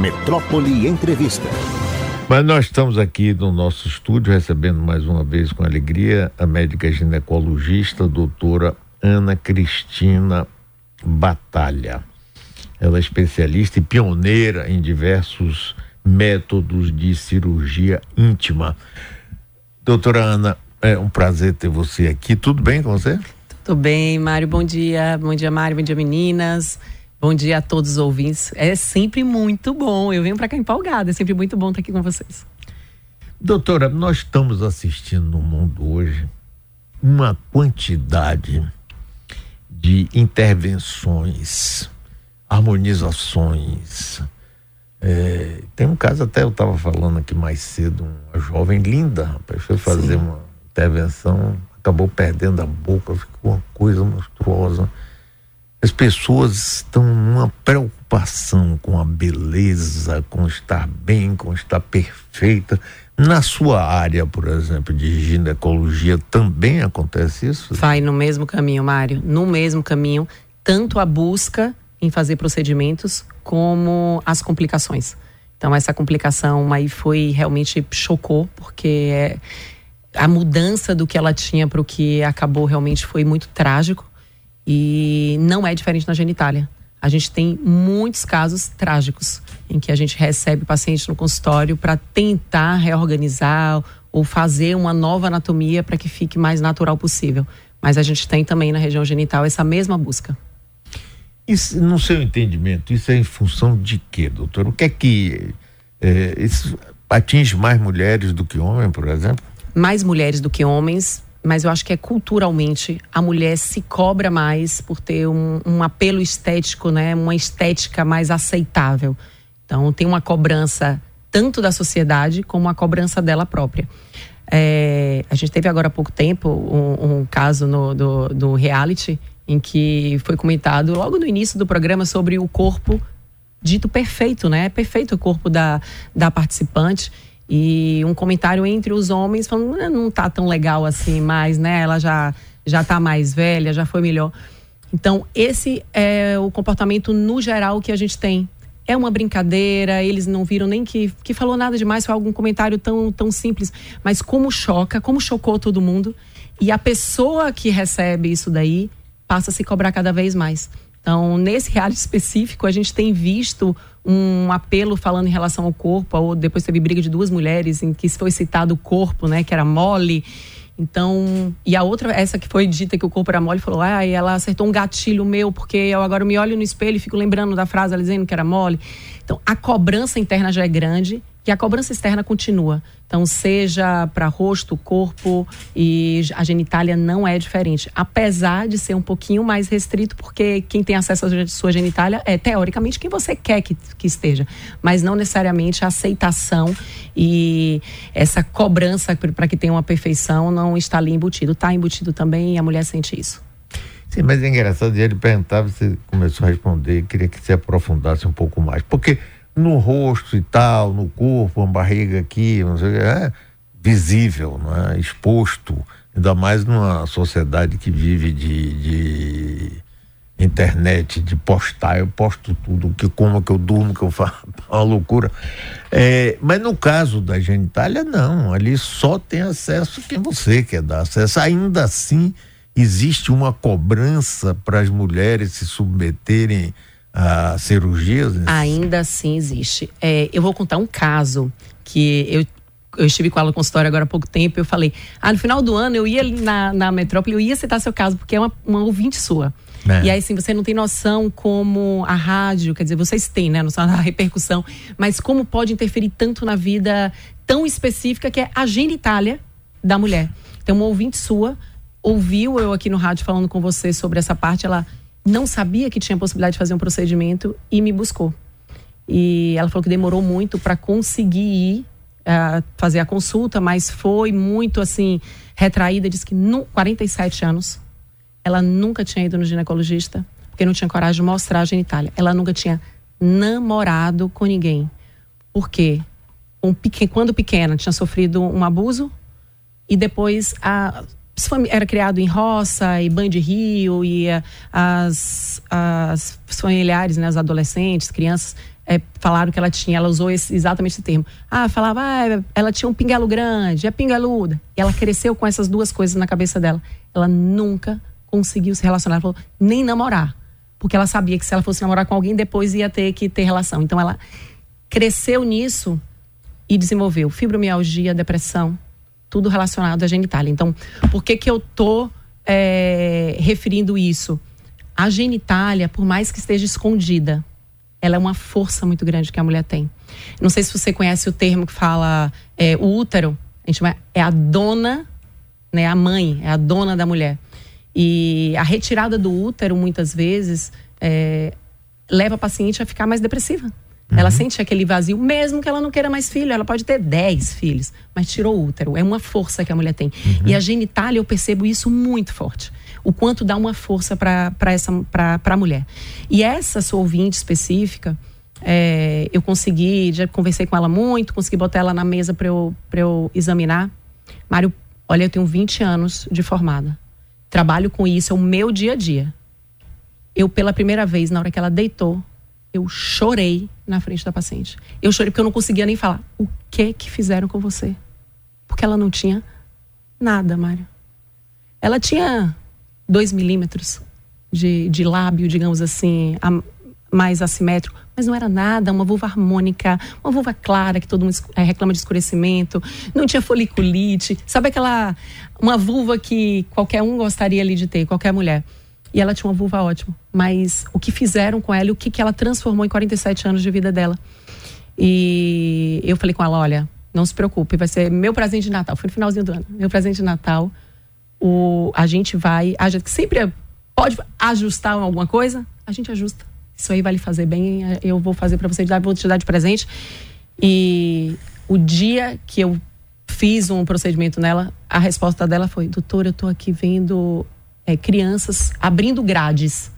Metrópole Entrevista. Mas nós estamos aqui no nosso estúdio recebendo mais uma vez com alegria a médica ginecologista, doutora Ana Cristina Batalha. Ela é especialista e pioneira em diversos métodos de cirurgia íntima. Doutora Ana, é um prazer ter você aqui. Tudo bem com você? Tudo bem, Mário. Bom dia. Bom dia, Mário. Bom dia, meninas. Bom dia a todos os ouvintes. É sempre muito bom. Eu venho para cá empolgada. É sempre muito bom estar aqui com vocês. Doutora, nós estamos assistindo no mundo hoje uma quantidade de intervenções, harmonizações. É, tem um caso até eu estava falando aqui mais cedo, uma jovem linda, rapaz, foi fazer Sim. uma intervenção, acabou perdendo a boca, ficou uma coisa monstruosa. As pessoas estão numa preocupação com a beleza, com estar bem, com estar perfeita. Na sua área, por exemplo, de ginecologia, também acontece isso? Vai no mesmo caminho, Mário. No mesmo caminho, tanto a busca em fazer procedimentos como as complicações. Então, essa complicação aí foi realmente chocou, porque é, a mudança do que ela tinha para o que acabou realmente foi muito trágico. E não é diferente na genitália. A gente tem muitos casos trágicos em que a gente recebe paciente no consultório para tentar reorganizar ou fazer uma nova anatomia para que fique mais natural possível. Mas a gente tem também na região genital essa mesma busca. Isso, no seu entendimento, isso é em função de quê, doutor? O que é que é, isso atinge mais mulheres do que homens, por exemplo? Mais mulheres do que homens, mas eu acho que é culturalmente a mulher se cobra mais por ter um, um, apelo estético, né? Uma estética mais aceitável. Então tem uma cobrança tanto da sociedade como a cobrança dela própria. É, a gente teve agora há pouco tempo um, um caso no, do, do reality em que foi comentado logo no início do programa sobre o corpo dito perfeito, né? Perfeito o corpo da, da participante e um comentário entre os homens falando ah, não tá tão legal assim mais, né? Ela já já tá mais velha, já foi melhor. Então, esse é o comportamento no geral que a gente tem. É uma brincadeira, eles não viram nem que, que falou nada demais, foi algum comentário tão, tão simples. Mas como choca, como chocou todo mundo. E a pessoa que recebe isso daí passa a se cobrar cada vez mais. Então, nesse reality específico, a gente tem visto um apelo falando em relação ao corpo, ou depois teve briga de duas mulheres em que foi citado o corpo, né, que era mole. Então, e a outra, essa que foi dita que o corpo era mole, falou: ah, ela acertou um gatilho meu, porque eu agora me olho no espelho e fico lembrando da frase ela dizendo que era mole. Então, a cobrança interna já é grande e a cobrança externa continua. Então, seja para rosto, corpo e a genitália não é diferente. Apesar de ser um pouquinho mais restrito, porque quem tem acesso à sua genitália é, teoricamente, quem você quer que, que esteja. Mas não necessariamente a aceitação e essa cobrança para que tenha uma perfeição não está ali embutido. Está embutido também e a mulher sente isso. Sim, mas é engraçado, ele perguntava, você começou a responder, queria que você aprofundasse um pouco mais. Porque no rosto e tal, no corpo, uma barriga aqui, não sei, é visível, não é? exposto, ainda mais numa sociedade que vive de, de internet, de postar, eu posto tudo, que como que eu durmo, que eu faço, uma loucura. É, mas no caso da genitália, não, ali só tem acesso quem você quer dar acesso. Ainda assim, existe uma cobrança para as mulheres se submeterem a cirurgias? Ainda assim existe. É, eu vou contar um caso que eu eu estive com ela no consultório agora há pouco tempo, eu falei, ah, no final do ano eu ia na, na metrópole, eu ia citar seu caso, porque é uma, uma ouvinte sua. É. E aí, assim, você não tem noção como a rádio, quer dizer, vocês têm, né, noção da repercussão, mas como pode interferir tanto na vida tão específica que é a genitália da mulher. Então, uma ouvinte sua ouviu eu aqui no rádio falando com você sobre essa parte, ela não sabia que tinha possibilidade de fazer um procedimento e me buscou. E ela falou que demorou muito para conseguir ir uh, fazer a consulta, mas foi muito assim retraída. Disse que no 47 anos ela nunca tinha ido no ginecologista porque não tinha coragem de mostrar a genitália. Ela nunca tinha namorado com ninguém. Por quê? Um, quando pequena tinha sofrido um abuso e depois a era criado em roça e banho de rio e as, as familiares, né, os adolescentes, crianças é, falaram que ela tinha, ela usou esse, exatamente esse termo. Ah, falava, ah, ela tinha um pingalo grande, é pingaluda. E ela cresceu com essas duas coisas na cabeça dela. Ela nunca conseguiu se relacionar, falou, nem namorar. Porque ela sabia que se ela fosse namorar com alguém, depois ia ter que ter relação. Então ela cresceu nisso e desenvolveu fibromialgia, depressão, tudo relacionado à genitália. Então, por que que eu tô é, referindo isso? A genitália, por mais que esteja escondida, ela é uma força muito grande que a mulher tem. Não sei se você conhece o termo que fala é, o útero. A gente chama, é a dona, né, a mãe, é a dona da mulher. E a retirada do útero, muitas vezes, é, leva a paciente a ficar mais depressiva. Uhum. Ela sente aquele vazio, mesmo que ela não queira mais filho. Ela pode ter 10 filhos, mas tirou o útero. É uma força que a mulher tem. Uhum. E a genitália, eu percebo isso muito forte o quanto dá uma força para a mulher. E essa sua ouvinte específica, é, eu consegui, já conversei com ela muito, consegui botar ela na mesa para eu, eu examinar. Mário, olha, eu tenho 20 anos de formada. Trabalho com isso, é o meu dia a dia. Eu, pela primeira vez, na hora que ela deitou, eu chorei na frente da paciente. Eu chorei porque eu não conseguia nem falar. O que que fizeram com você? Porque ela não tinha nada, Mário. Ela tinha dois milímetros de, de lábio, digamos assim, a, mais assimétrico, mas não era nada, uma vulva harmônica, uma vulva clara que todo mundo é, reclama de escurecimento, não tinha foliculite, sabe aquela uma vulva que qualquer um gostaria ali de ter, qualquer mulher. E ela tinha uma vulva ótima, mas o que fizeram com ela e o que, que ela transformou em 47 anos de vida dela. E eu falei com ela, olha, não se preocupe, vai ser meu presente de Natal. Foi no finalzinho do ano. Meu presente de Natal o, a gente vai. A gente sempre pode ajustar alguma coisa, a gente ajusta. Isso aí vai lhe fazer bem, eu vou fazer para você, vou te dar de presente. E o dia que eu fiz um procedimento nela, a resposta dela foi: Doutora, eu estou aqui vendo é, crianças abrindo grades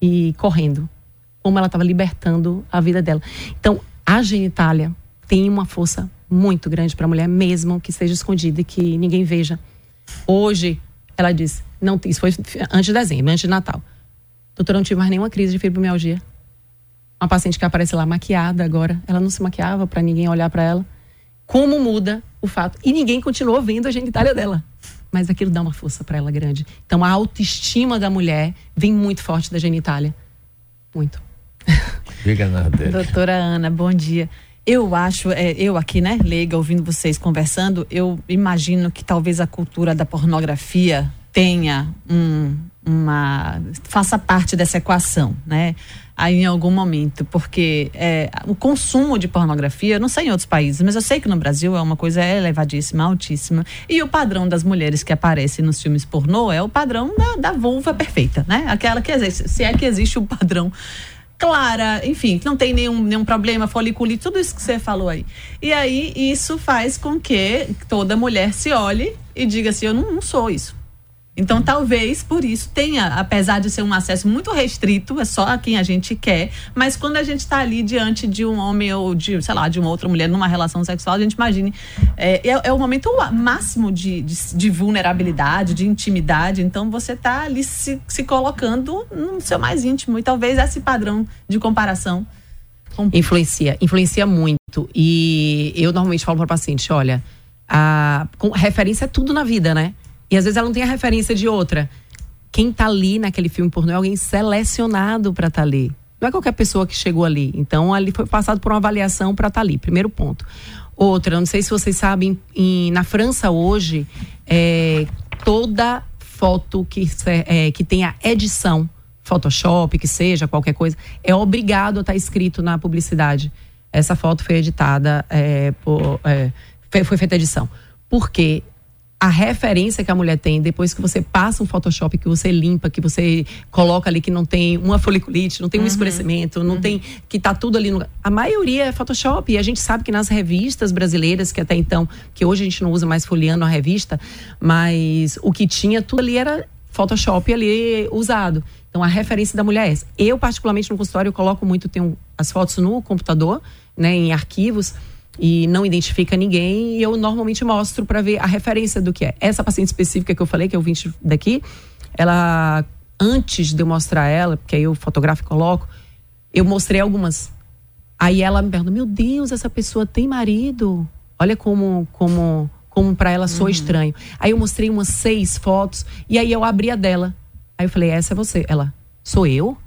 e correndo. Como ela estava libertando a vida dela. Então, a genitália tem uma força muito grande para a mulher, mesmo que esteja escondida e que ninguém veja. Hoje, ela disse, não, isso foi antes de dezembro, antes de Natal. Doutora, não tive mais nenhuma crise de fibromialgia. Uma paciente que aparece lá maquiada agora, ela não se maquiava para ninguém olhar para ela. Como muda o fato? E ninguém continuou vendo a genitália dela. Mas aquilo dá uma força para ela grande. Então a autoestima da mulher vem muito forte da genitália. Muito. Diga nada. Doutora Ana, bom dia. Eu acho, é, eu aqui, né, leiga, ouvindo vocês conversando, eu imagino que talvez a cultura da pornografia tenha um, uma. faça parte dessa equação, né? Aí em algum momento, porque é, o consumo de pornografia, não sei em outros países, mas eu sei que no Brasil é uma coisa elevadíssima, altíssima. E o padrão das mulheres que aparecem nos filmes pornô é o padrão da, da vulva perfeita, né? Aquela que existe, se é que existe o um padrão clara, enfim, não tem nenhum, nenhum problema, foliculite, tudo isso que você falou aí. E aí isso faz com que toda mulher se olhe e diga assim: eu não, não sou isso. Então, talvez por isso tenha, apesar de ser um acesso muito restrito, é só a quem a gente quer, mas quando a gente está ali diante de um homem ou de, sei lá, de uma outra mulher numa relação sexual, a gente imagine. É, é, é o momento máximo de, de, de, vulnerabilidade, de intimidade. Então, você está ali se, se colocando no seu mais íntimo. E talvez esse padrão de comparação. Influencia, influencia muito. E eu normalmente falo para paciente: olha, a, com, referência é tudo na vida, né? E às vezes ela não tem a referência de outra. Quem tá ali naquele filme pornô é alguém selecionado para estar tá ali. Não é qualquer pessoa que chegou ali. Então, ali foi passado por uma avaliação para estar tá ali. Primeiro ponto. Outra, não sei se vocês sabem, em, na França hoje, é, toda foto que, é, que tenha edição, Photoshop, que seja, qualquer coisa, é obrigado a estar tá escrito na publicidade. Essa foto foi editada, é, por, é, foi, foi feita edição. Porque a referência que a mulher tem depois que você passa um Photoshop, que você limpa, que você coloca ali que não tem uma foliculite, não tem um uhum. escurecimento, não uhum. tem que tá tudo ali no a maioria é Photoshop e a gente sabe que nas revistas brasileiras que até então, que hoje a gente não usa mais folheando a revista, mas o que tinha tudo ali era Photoshop ali usado. Então a referência da mulher é essa. Eu particularmente no consultório eu coloco muito tenho as fotos no computador, né, em arquivos e não identifica ninguém, e eu normalmente mostro para ver a referência do que é. Essa paciente específica que eu falei, que é o 20 daqui, ela, antes de eu mostrar ela, porque aí eu fotografo e coloco, eu mostrei algumas. Aí ela me pergunta: Meu Deus, essa pessoa tem marido? Olha como, como, como para ela sou uhum. estranho. Aí eu mostrei umas seis fotos e aí eu abri a dela. Aí eu falei: Essa é você. Ela, sou eu?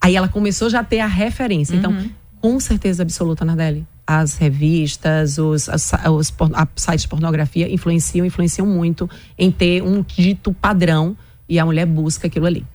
Aí ela começou já a ter a referência. Então, uhum. Então, com certeza absoluta, Nardelli as revistas, os, as, os a, sites de pornografia influenciam, influenciam muito em ter um dito padrão e a mulher busca aquilo ali.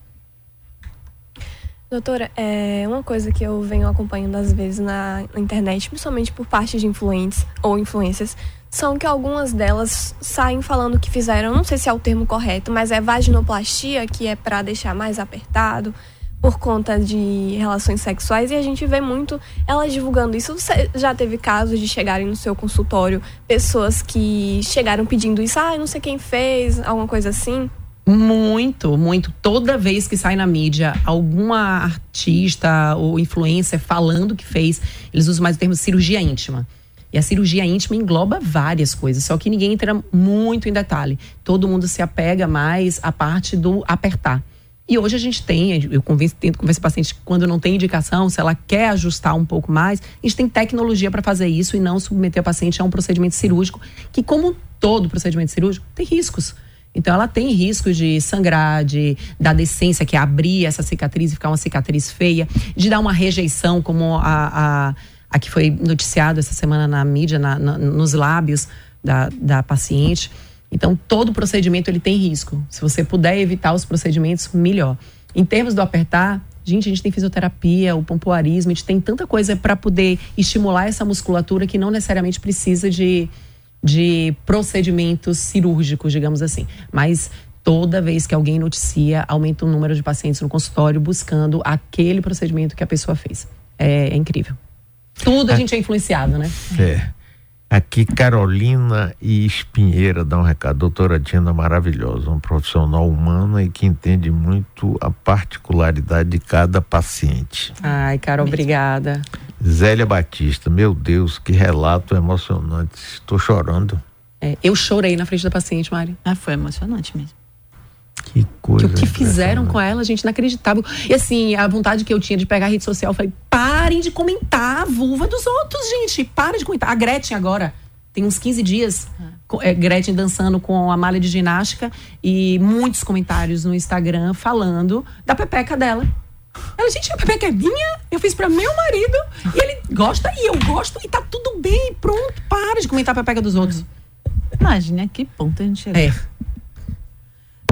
Doutora, é uma coisa que eu venho acompanhando às vezes na internet, principalmente por parte de influentes ou influências, são que algumas delas saem falando que fizeram, não sei se é o termo correto, mas é vaginoplastia, que é para deixar mais apertado, por conta de relações sexuais e a gente vê muito elas divulgando isso. Você já teve casos de chegarem no seu consultório pessoas que chegaram pedindo isso, ah, não sei quem fez, alguma coisa assim? Muito, muito. Toda vez que sai na mídia alguma artista ou influencer falando que fez, eles usam mais o termo cirurgia íntima. E a cirurgia íntima engloba várias coisas, só que ninguém entra muito em detalhe. Todo mundo se apega mais à parte do apertar. E hoje a gente tem, eu convenço, tento convencer paciente que quando não tem indicação, se ela quer ajustar um pouco mais, a gente tem tecnologia para fazer isso e não submeter a paciente a um procedimento cirúrgico, que, como todo procedimento cirúrgico, tem riscos. Então, ela tem riscos de sangrar, de dar decência, que é abrir essa cicatriz e ficar uma cicatriz feia, de dar uma rejeição, como a, a, a que foi noticiado essa semana na mídia, na, na, nos lábios da, da paciente. Então, todo procedimento ele tem risco. Se você puder evitar os procedimentos, melhor. Em termos do apertar, gente, a gente tem fisioterapia, o pompoarismo, a gente tem tanta coisa para poder estimular essa musculatura que não necessariamente precisa de, de procedimentos cirúrgicos, digamos assim. Mas toda vez que alguém noticia, aumenta o número de pacientes no consultório buscando aquele procedimento que a pessoa fez. É, é incrível. Tudo a é. gente é influenciado, né? É. Aqui, Carolina e Espinheira dá um recado. Doutora Tina, maravilhosa, um profissional humana e que entende muito a particularidade de cada paciente. Ai, Carol, obrigada. Zélia Batista, meu Deus, que relato emocionante. Estou chorando. É, eu chorei na frente da paciente, Mário. Ah, foi emocionante mesmo. Que coisa. Que o que fizeram com ela, gente, inacreditável. E assim, a vontade que eu tinha de pegar a rede social, foi parem de comentar a vulva dos outros, gente. Parem de comentar. A Gretchen agora, tem uns 15 dias, é, Gretchen dançando com a malha de ginástica e muitos comentários no Instagram falando da pepeca dela. Ela, gente, a pepeca é minha, eu fiz para meu marido e ele gosta e eu gosto e tá tudo bem, pronto. Para de comentar a pepeca dos outros. Imagina que ponto a gente chegou. É.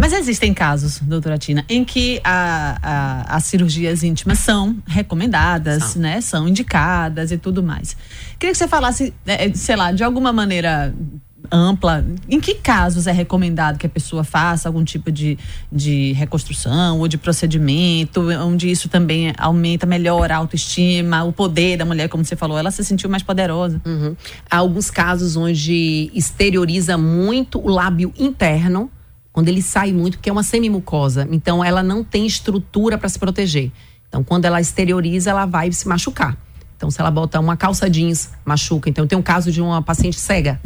Mas existem casos, doutora Tina, em que a, a, as cirurgias íntimas são recomendadas, são. né? São indicadas e tudo mais. Queria que você falasse, é, é, sei lá, de alguma maneira ampla, em que casos é recomendado que a pessoa faça algum tipo de, de reconstrução ou de procedimento, onde isso também aumenta, melhora a autoestima, o poder da mulher, como você falou, ela se sentiu mais poderosa. Uhum. Há alguns casos onde exterioriza muito o lábio interno, quando ele sai muito, porque é uma semimucosa, então ela não tem estrutura para se proteger. Então, quando ela exterioriza, ela vai se machucar. Então, se ela bota uma calça jeans, machuca. Então, tem um caso de uma paciente cega,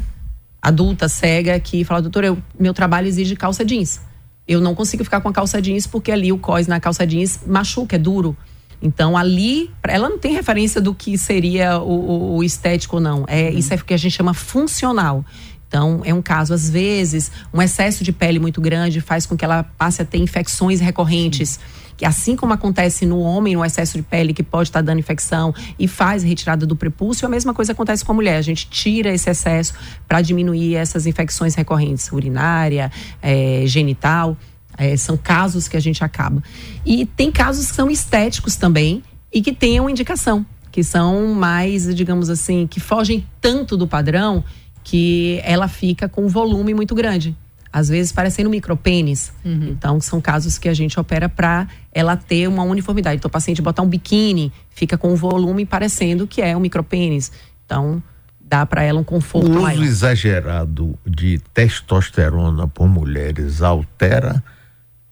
adulta cega, que fala: doutor, eu, meu trabalho exige calça jeans. Eu não consigo ficar com a calça jeans porque ali o cós na calça jeans machuca, é duro. Então, ali, ela não tem referência do que seria o, o, o estético não. É. Isso é o que a gente chama funcional. Então, é um caso, às vezes, um excesso de pele muito grande faz com que ela passe a ter infecções recorrentes. Que assim como acontece no homem, no excesso de pele, que pode estar dando infecção e faz retirada do prepúcio, a mesma coisa acontece com a mulher. A gente tira esse excesso para diminuir essas infecções recorrentes, urinária, é, genital. É, são casos que a gente acaba. E tem casos que são estéticos também e que uma indicação, que são mais, digamos assim, que fogem tanto do padrão que ela fica com um volume muito grande. Às vezes parecendo micropênis. Uhum. Então, são casos que a gente opera para ela ter uma uniformidade. Então, o paciente botar um biquíni, fica com um volume parecendo que é um micropênis. Então, dá para ela um conforto o uso maior. exagerado de testosterona por mulheres altera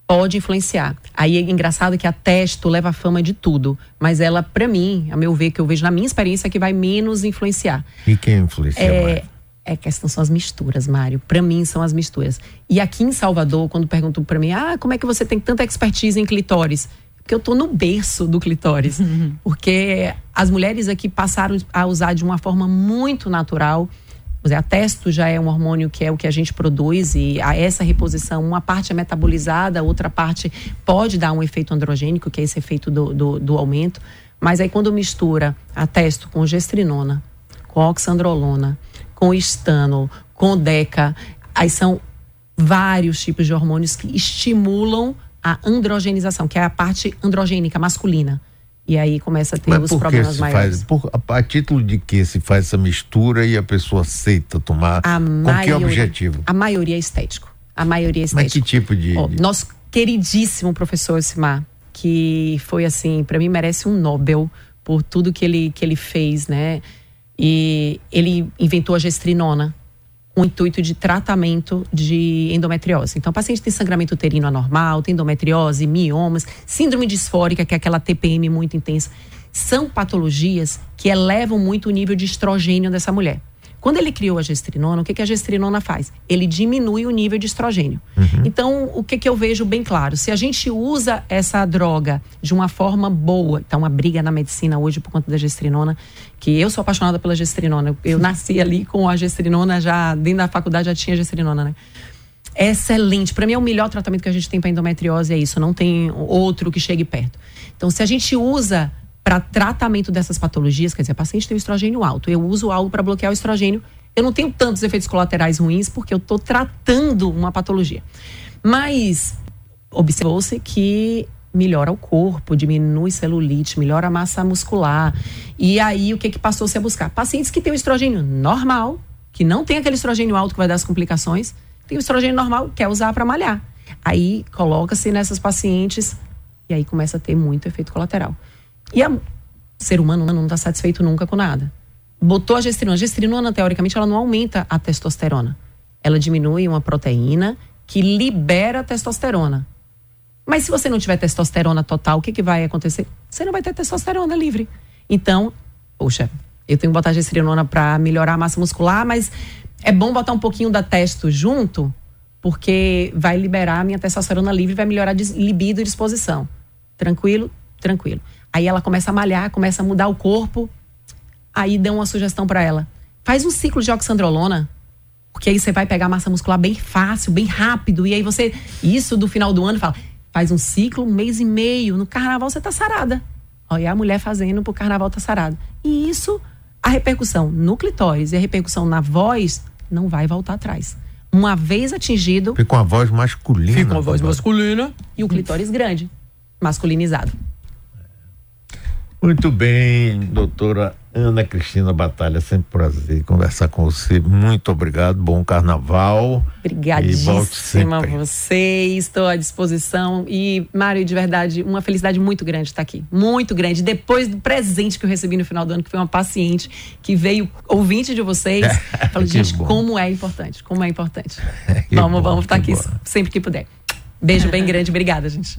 pode influenciar. Aí é engraçado que a testo leva a fama de tudo, mas ela, para mim, a meu ver, que eu vejo na minha experiência, é que vai menos influenciar. E quem influencia é, mais? É questão são as misturas, Mário. Para mim são as misturas. E aqui em Salvador, quando perguntam para mim, ah, como é que você tem tanta expertise em clitóris? Porque eu tô no berço do clitóris. Uhum. Porque as mulheres aqui passaram a usar de uma forma muito natural a testo já é um hormônio que é o que a gente produz e a essa reposição, uma parte é metabolizada, outra parte pode dar um efeito androgênico, que é esse efeito do, do, do aumento. Mas aí quando mistura a testo com gestrinona, com oxandrolona, com estano, com deca, aí são vários tipos de hormônios que estimulam a androgenização, que é a parte androgênica masculina. E aí começa a ter Mas os problemas maiores. Faz, por, a, a, título de que se faz essa mistura e a pessoa aceita tomar? A com maioria, que objetivo? A maioria é estético. A maioria é estético. Mas que tipo de. Oh, nosso queridíssimo professor Simar, que foi assim, para mim merece um Nobel por tudo que ele, que ele fez, né? E ele inventou a gestrinona, o intuito de tratamento de endometriose. Então, o paciente tem sangramento uterino anormal, tem endometriose, miomas, síndrome disfórica, que é aquela TPM muito intensa. São patologias que elevam muito o nível de estrogênio dessa mulher. Quando ele criou a gestrinona, o que, que a gestrinona faz? Ele diminui o nível de estrogênio. Uhum. Então, o que, que eu vejo bem claro? Se a gente usa essa droga de uma forma boa, então uma briga na medicina hoje por conta da gestrinona, que eu sou apaixonada pela gestrinona. Eu nasci ali com a gestrinona, já dentro da faculdade já tinha gestrinona, né? É excelente. Para mim é o melhor tratamento que a gente tem para endometriose é isso. Não tem outro que chegue perto. Então, se a gente usa para tratamento dessas patologias, quer dizer, paciente tem estrogênio alto, eu uso algo para bloquear o estrogênio, eu não tenho tantos efeitos colaterais ruins porque eu estou tratando uma patologia. Mas observou-se que melhora o corpo, diminui celulite, melhora a massa muscular. E aí o que que passou -se a buscar? Pacientes que têm o estrogênio normal, que não tem aquele estrogênio alto que vai dar as complicações, tem o estrogênio normal, quer usar para malhar. Aí coloca-se nessas pacientes e aí começa a ter muito efeito colateral. E o ser humano não está satisfeito nunca com nada. Botou a gestrinona. A gestrinona, teoricamente, ela não aumenta a testosterona. Ela diminui uma proteína que libera a testosterona. Mas se você não tiver testosterona total, o que, que vai acontecer? Você não vai ter testosterona livre. Então, poxa, eu tenho que botar gestrinona para melhorar a massa muscular, mas é bom botar um pouquinho da testo junto, porque vai liberar a minha testosterona livre, vai melhorar a libido e disposição. Tranquilo? Tranquilo. Aí ela começa a malhar, começa a mudar o corpo. Aí dão uma sugestão para ela. Faz um ciclo de oxandrolona, porque aí você vai pegar massa muscular bem fácil, bem rápido. E aí você, isso do final do ano, fala, faz um ciclo, um mês e meio. No carnaval você tá sarada. Olha a mulher fazendo pro carnaval tá sarada. E isso, a repercussão no clitóris e a repercussão na voz não vai voltar atrás. Uma vez atingido. Fica com a voz masculina. Fica com a voz masculina e o clitóris grande, masculinizado. Muito bem, doutora Ana Cristina Batalha, sempre prazer conversar com você. Muito obrigado, bom carnaval. Obrigadíssima a você, estou à disposição. E, Mário, de verdade, uma felicidade muito grande estar aqui. Muito grande. Depois do presente que eu recebi no final do ano, que foi uma paciente que veio ouvinte de vocês, falou, gente, bom. como é importante, como é importante. vamos, bom, vamos estar aqui bom. sempre que puder. Beijo bem grande, obrigada, gente.